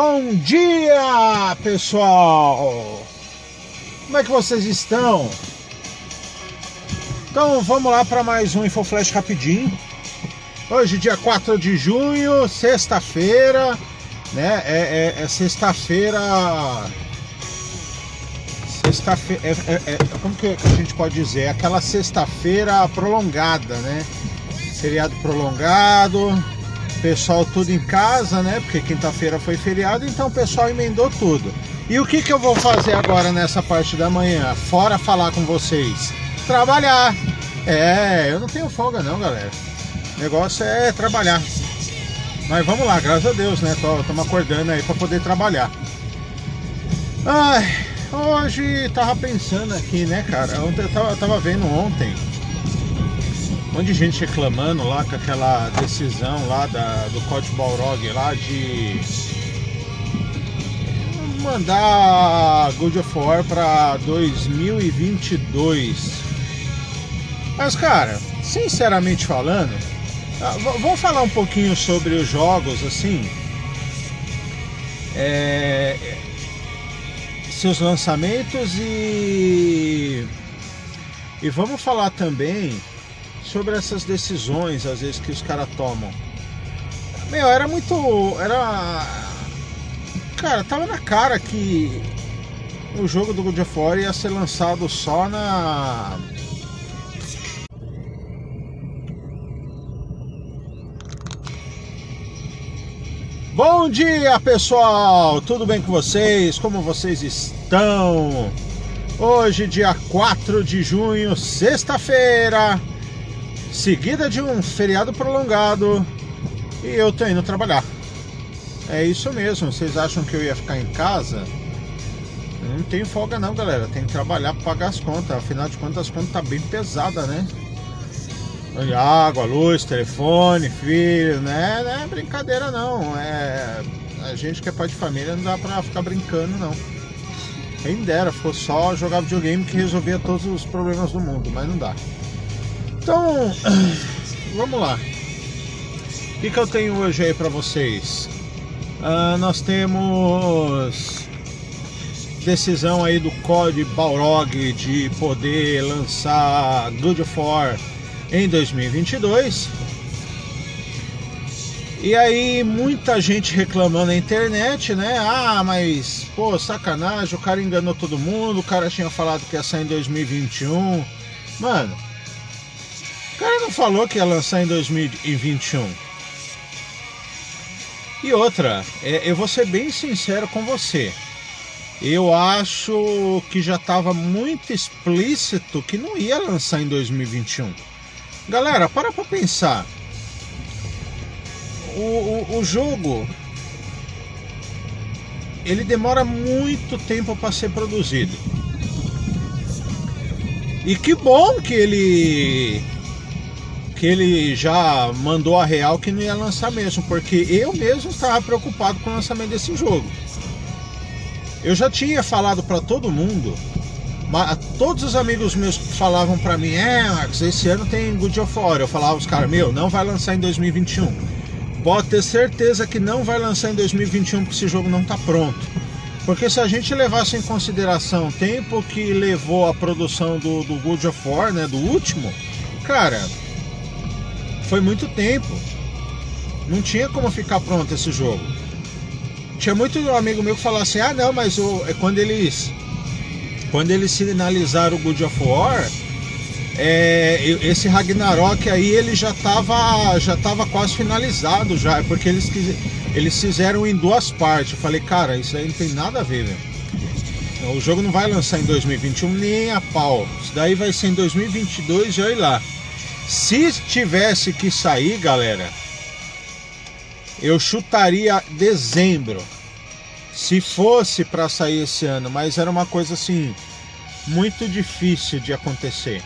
Bom dia, pessoal! Como é que vocês estão? Então vamos lá para mais um Infoflash rapidinho. Hoje, dia 4 de junho, sexta-feira, né? É, é, é sexta-feira. Sexta-feira. É, é, é, como que a gente pode dizer? Aquela sexta-feira prolongada, né? Feriado prolongado, pessoal tudo em casa, né? Porque quinta-feira foi feriado, então o pessoal emendou tudo. E o que, que eu vou fazer agora nessa parte da manhã? Fora falar com vocês. Trabalhar. É, eu não tenho folga não, galera. O negócio é trabalhar. Mas vamos lá, graças a Deus, né? Estamos acordando aí para poder trabalhar. Ai, hoje tava pensando aqui, né, cara? Ontem eu tava, eu tava vendo ontem monte de gente reclamando lá com aquela decisão lá da, do Código Balrog lá de mandar God of War para 2022. Mas cara, sinceramente falando, ah, vamos falar um pouquinho sobre os jogos assim. É, seus lançamentos e e vamos falar também sobre essas decisões, às vezes, que os caras tomam. Meu, era muito. Era. Cara, tava na cara que o jogo do God of War ia ser lançado só na. Bom dia pessoal, tudo bem com vocês? Como vocês estão? Hoje, dia 4 de junho, sexta-feira, seguida de um feriado prolongado e eu tô indo trabalhar. É isso mesmo, vocês acham que eu ia ficar em casa? Não tenho folga não, galera. Tem que trabalhar para pagar as contas. Afinal de contas, as contas tá bem pesada, né? Água, luz, telefone, filho, né? Não é brincadeira não. É a gente que é pai de família não dá pra ficar brincando não. Quem dera, ficou só jogar videogame que resolvia todos os problemas do mundo, mas não dá. Então, vamos lá. O que, que eu tenho hoje aí para vocês? Uh, nós temos decisão aí do COD Balrog de poder lançar God of War em 2022. E aí muita gente reclamando na internet, né? Ah, mas pô, sacanagem, o cara enganou todo mundo, o cara tinha falado que ia sair em 2021. Mano, não falou que ia lançar em 2021. E outra, é, eu vou ser bem sincero com você. Eu acho que já estava muito explícito que não ia lançar em 2021. Galera, para pra pensar. O, o, o jogo ele demora muito tempo para ser produzido. E que bom que ele que ele já mandou a real que não ia lançar mesmo, porque eu mesmo estava preocupado com o lançamento desse jogo. Eu já tinha falado para todo mundo, todos os amigos meus falavam para mim: "É, Marcos, esse ano tem Good of War". Eu falava os caras: "Meu, não vai lançar em 2021". Pode ter certeza que não vai lançar em 2021 porque esse jogo não está pronto. Porque se a gente levasse em consideração o tempo que levou a produção do, do Good of War, né, do último, cara, foi muito tempo. Não tinha como ficar pronto esse jogo. Tinha muito amigo meu que falava assim: ah, não, mas o, é quando eles. Quando eles finalizaram o God of War, é, esse Ragnarok aí ele já estava já tava quase finalizado já, porque eles, eles fizeram em duas partes. Eu falei, cara, isso aí não tem nada a ver, velho. O jogo não vai lançar em 2021 nem a pau. Isso daí vai ser em 2022 e olha lá. Se tivesse que sair, galera, eu chutaria dezembro. Se fosse para sair esse ano, mas era uma coisa assim muito difícil de acontecer.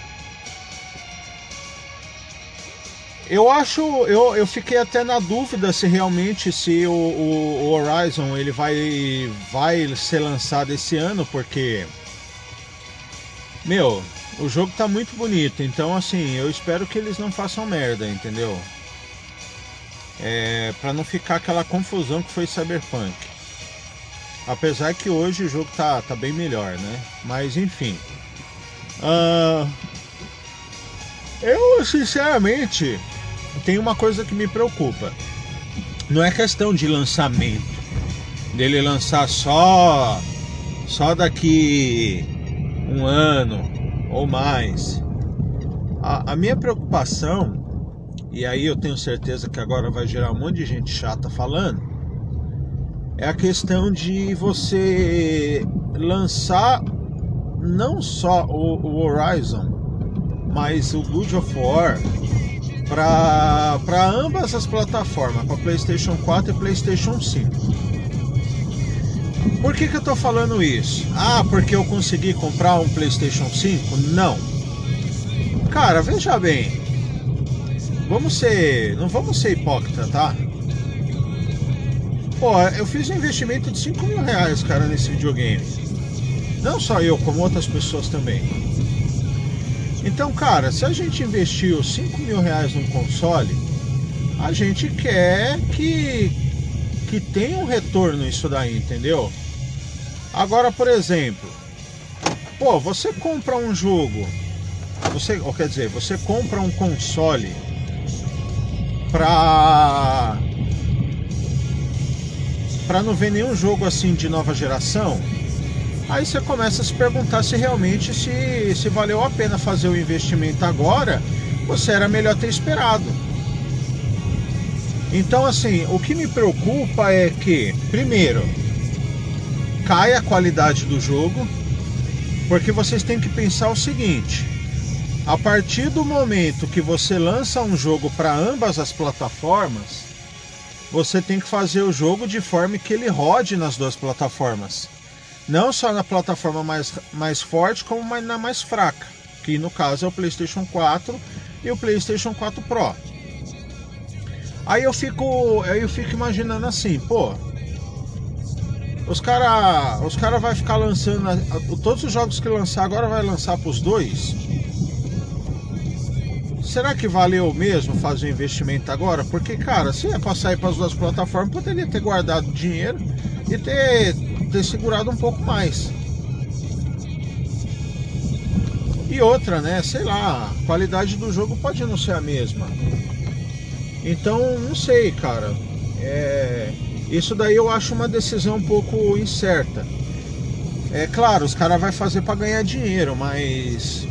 Eu acho, eu, eu fiquei até na dúvida se realmente se o, o, o Horizon ele vai vai ser lançado esse ano, porque meu, o jogo tá muito bonito, então assim, eu espero que eles não façam merda, entendeu? É, para não ficar aquela confusão que foi Cyberpunk. Apesar que hoje o jogo tá, tá bem melhor, né? Mas enfim. Uh, eu, sinceramente, tem uma coisa que me preocupa. Não é questão de lançamento, dele lançar só só daqui um ano ou mais. A, a minha preocupação, e aí eu tenho certeza que agora vai gerar um monte de gente chata falando, é a questão de você lançar não só o, o Horizon, mas o God of War para ambas as plataformas, para PlayStation 4 e PlayStation 5. Por que, que eu estou falando isso? Ah, porque eu consegui comprar um PlayStation 5? Não. Cara, veja bem. Vamos ser. Não vamos ser hipócrita, tá? Pô, eu fiz um investimento de 5 mil reais, cara, nesse videogame. Não só eu, como outras pessoas também. Então, cara, se a gente investiu 5 mil reais num console, a gente quer que, que tenha um retorno isso daí, entendeu? Agora, por exemplo, pô, você compra um jogo, você, ou quer dizer, você compra um console pra para não ver nenhum jogo assim de nova geração, Aí você começa a se perguntar se realmente se, se valeu a pena fazer o investimento agora, ou se era melhor ter esperado. Então, assim, o que me preocupa é que, primeiro, cai a qualidade do jogo, porque vocês têm que pensar o seguinte: a partir do momento que você lança um jogo para ambas as plataformas, você tem que fazer o jogo de forma que ele rode nas duas plataformas. Não só na plataforma mais, mais forte, como na mais fraca, que no caso é o PlayStation 4 e o PlayStation 4 Pro. Aí eu fico, aí eu fico imaginando assim, pô, os cara, os cara vai ficar lançando todos os jogos que lançar agora vai lançar para os dois. Será que valeu mesmo fazer o investimento agora? Porque, cara, se é para sair para as duas plataformas, poderia ter guardado dinheiro e ter ter segurado um pouco mais. E outra, né? Sei lá, a qualidade do jogo pode não ser a mesma. Então, não sei, cara. É... Isso daí eu acho uma decisão um pouco incerta. É claro, os caras vão fazer para ganhar dinheiro, mas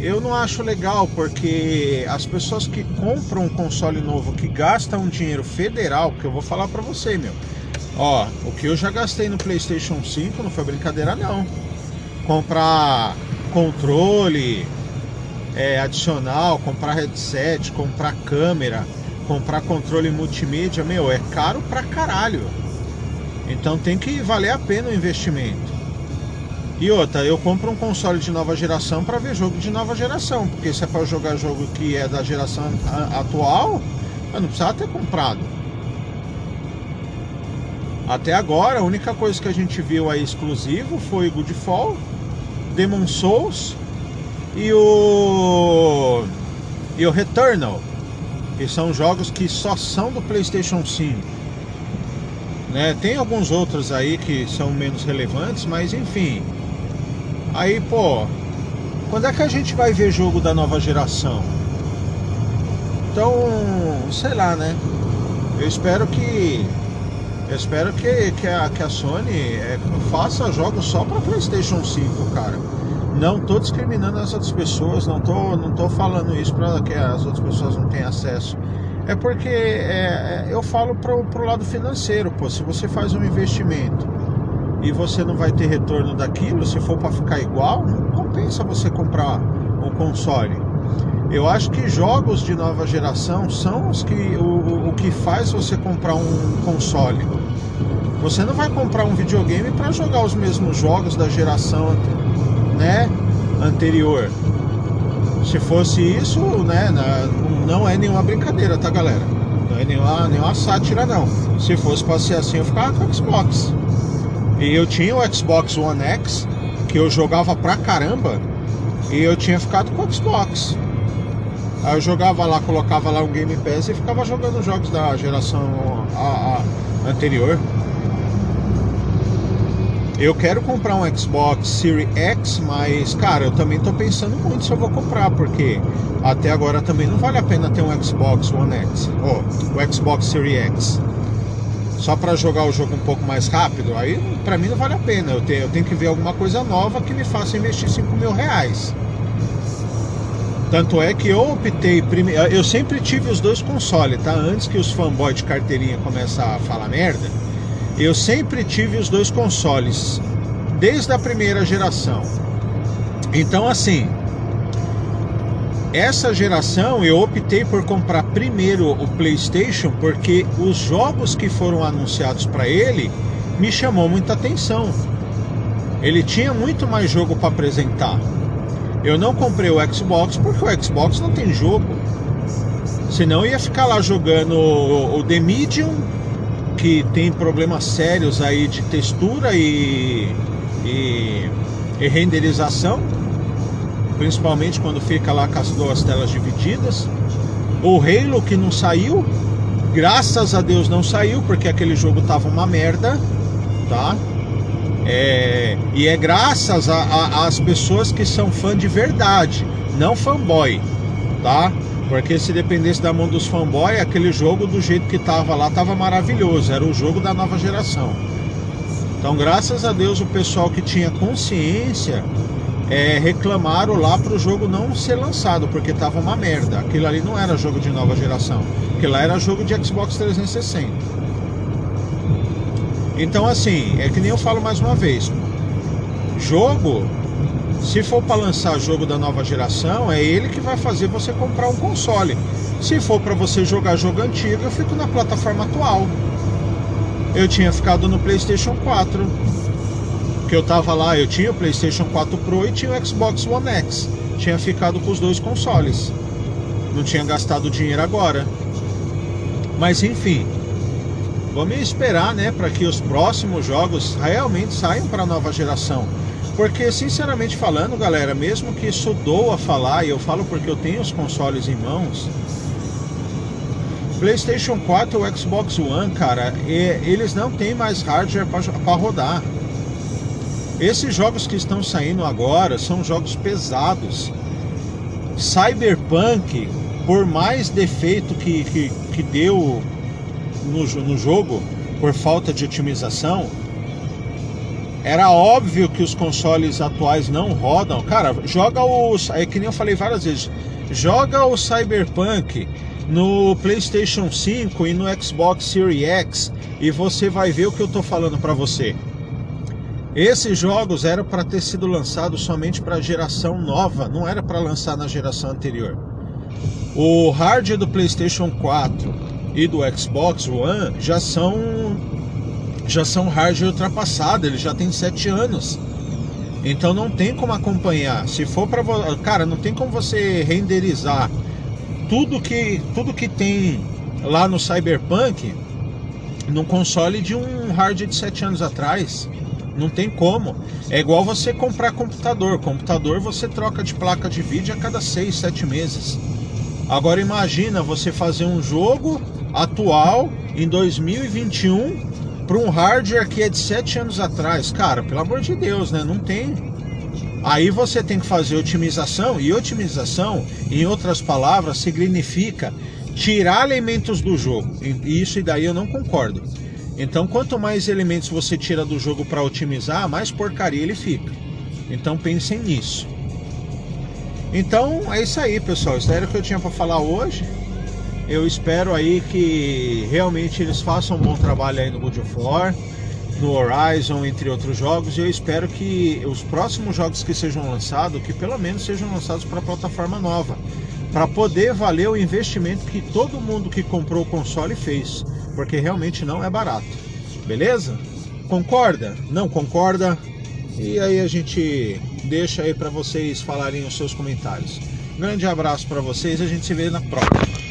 eu não acho legal porque as pessoas que compram um console novo, que gastam dinheiro federal, que eu vou falar para você, meu, Ó, o que eu já gastei no PlayStation 5 não foi brincadeira não. Comprar controle é, adicional, comprar headset, comprar câmera, comprar controle multimídia, meu, é caro pra caralho. Então tem que valer a pena o investimento. E outra, eu compro um console de nova geração para ver jogo de nova geração, porque se é para jogar jogo que é da geração atual, eu não precisava ter comprado. Até agora, a única coisa que a gente viu aí exclusivo foi Goodfall, Demon Souls e o e o Returnal, que são jogos que só são do PlayStation 5. Né? Tem alguns outros aí que são menos relevantes, mas enfim. Aí, pô, quando é que a gente vai ver jogo da nova geração? Então, sei lá, né? Eu espero que eu espero que, que, a, que a Sony é, faça jogos só para PlayStation 5, cara. Não tô discriminando as outras pessoas, não tô, não tô falando isso para que as outras pessoas não tenham acesso. É porque é, eu falo pro, pro lado financeiro, pô. Se você faz um investimento e você não vai ter retorno daquilo, se for para ficar igual, não compensa você comprar um console. Eu acho que jogos de nova geração são os que o, o que faz você comprar um console. Você não vai comprar um videogame para jogar os mesmos jogos da geração né, anterior. Se fosse isso, né, não é nenhuma brincadeira, tá, galera? Não é nenhuma, nenhuma sátira, não. Se fosse para ser assim, eu ficava com o Xbox. E eu tinha o Xbox One X, que eu jogava pra caramba, e eu tinha ficado com o Xbox. Aí eu jogava lá, colocava lá um Game Pass e ficava jogando jogos da geração a, a anterior. Eu quero comprar um Xbox Series X, mas cara, eu também tô pensando muito se eu vou comprar, porque até agora também não vale a pena ter um Xbox One X, ou o Xbox Series X. Só para jogar o jogo um pouco mais rápido, aí para mim não vale a pena. Eu tenho, eu tenho que ver alguma coisa nova que me faça investir 5 mil reais. Tanto é que eu optei primeiro. Eu sempre tive os dois consoles, tá? Antes que os fanboys de carteirinha comecem a falar merda eu sempre tive os dois consoles, desde a primeira geração. Então, assim, essa geração eu optei por comprar primeiro o PlayStation porque os jogos que foram anunciados para ele me chamou muita atenção. Ele tinha muito mais jogo para apresentar. Eu não comprei o Xbox porque o Xbox não tem jogo. Senão eu ia ficar lá jogando o The Medium que tem problemas sérios aí de textura e, e, e renderização, principalmente quando fica lá com as duas telas divididas. O Halo que não saiu, graças a Deus não saiu, porque aquele jogo tava uma merda, tá? É, e é graças às pessoas que são fã de verdade, não fanboy, tá? Porque se dependesse da mão dos fanboys, aquele jogo do jeito que tava lá tava maravilhoso. Era o jogo da nova geração. Então, graças a Deus, o pessoal que tinha consciência é, reclamaram lá para o jogo não ser lançado, porque tava uma merda. Aquilo ali não era jogo de nova geração. Aquilo lá era jogo de Xbox 360. Então, assim, é que nem eu falo mais uma vez: jogo se for para lançar jogo da nova geração, é ele que vai fazer você comprar um console. Se for para você jogar jogo antigo, eu fico na plataforma atual. Eu tinha ficado no PlayStation 4. Que eu tava lá, eu tinha o PlayStation 4 Pro e tinha o Xbox One X. Tinha ficado com os dois consoles. Não tinha gastado dinheiro agora. Mas enfim, vamos esperar, né, para que os próximos jogos realmente saiam para a nova geração. Porque, sinceramente falando, galera, mesmo que isso doa falar, e eu falo porque eu tenho os consoles em mãos, PlayStation 4 ou Xbox One, cara, eles não têm mais hardware para rodar. Esses jogos que estão saindo agora são jogos pesados. Cyberpunk, por mais defeito que, que, que deu no, no jogo, por falta de otimização, era óbvio que os consoles atuais não rodam. Cara, joga os. É que nem eu falei várias vezes. Joga o Cyberpunk no PlayStation 5 e no Xbox Series X e você vai ver o que eu tô falando para você. Esses jogos eram para ter sido lançados somente para a geração nova, não era para lançar na geração anterior. O hardware do PlayStation 4 e do Xbox One já são já são hardware ultrapassado, ele já tem 7 anos. Então não tem como acompanhar. Se for para cara, não tem como você renderizar tudo que tudo que tem lá no Cyberpunk num console de um hardware de 7 anos atrás. Não tem como. É igual você comprar computador. Computador você troca de placa de vídeo a cada 6, 7 meses. Agora imagina você fazer um jogo atual em 2021 para um hardware que é de 7 anos atrás. Cara, pelo amor de Deus, né? Não tem. Aí você tem que fazer otimização, e otimização, em outras palavras, significa tirar elementos do jogo. E isso e daí eu não concordo. Então, quanto mais elementos você tira do jogo para otimizar, mais porcaria ele fica. Então, pensem nisso. Então, é isso aí, pessoal. Isso era o que eu tinha para falar hoje. Eu espero aí que realmente eles façam um bom trabalho aí no God of War, no Horizon, entre outros jogos. E eu espero que os próximos jogos que sejam lançados, que pelo menos sejam lançados para plataforma nova, para poder valer o investimento que todo mundo que comprou o console fez, porque realmente não é barato. Beleza? Concorda? Não concorda? E aí a gente deixa aí para vocês falarem os seus comentários. grande abraço para vocês, a gente se vê na próxima.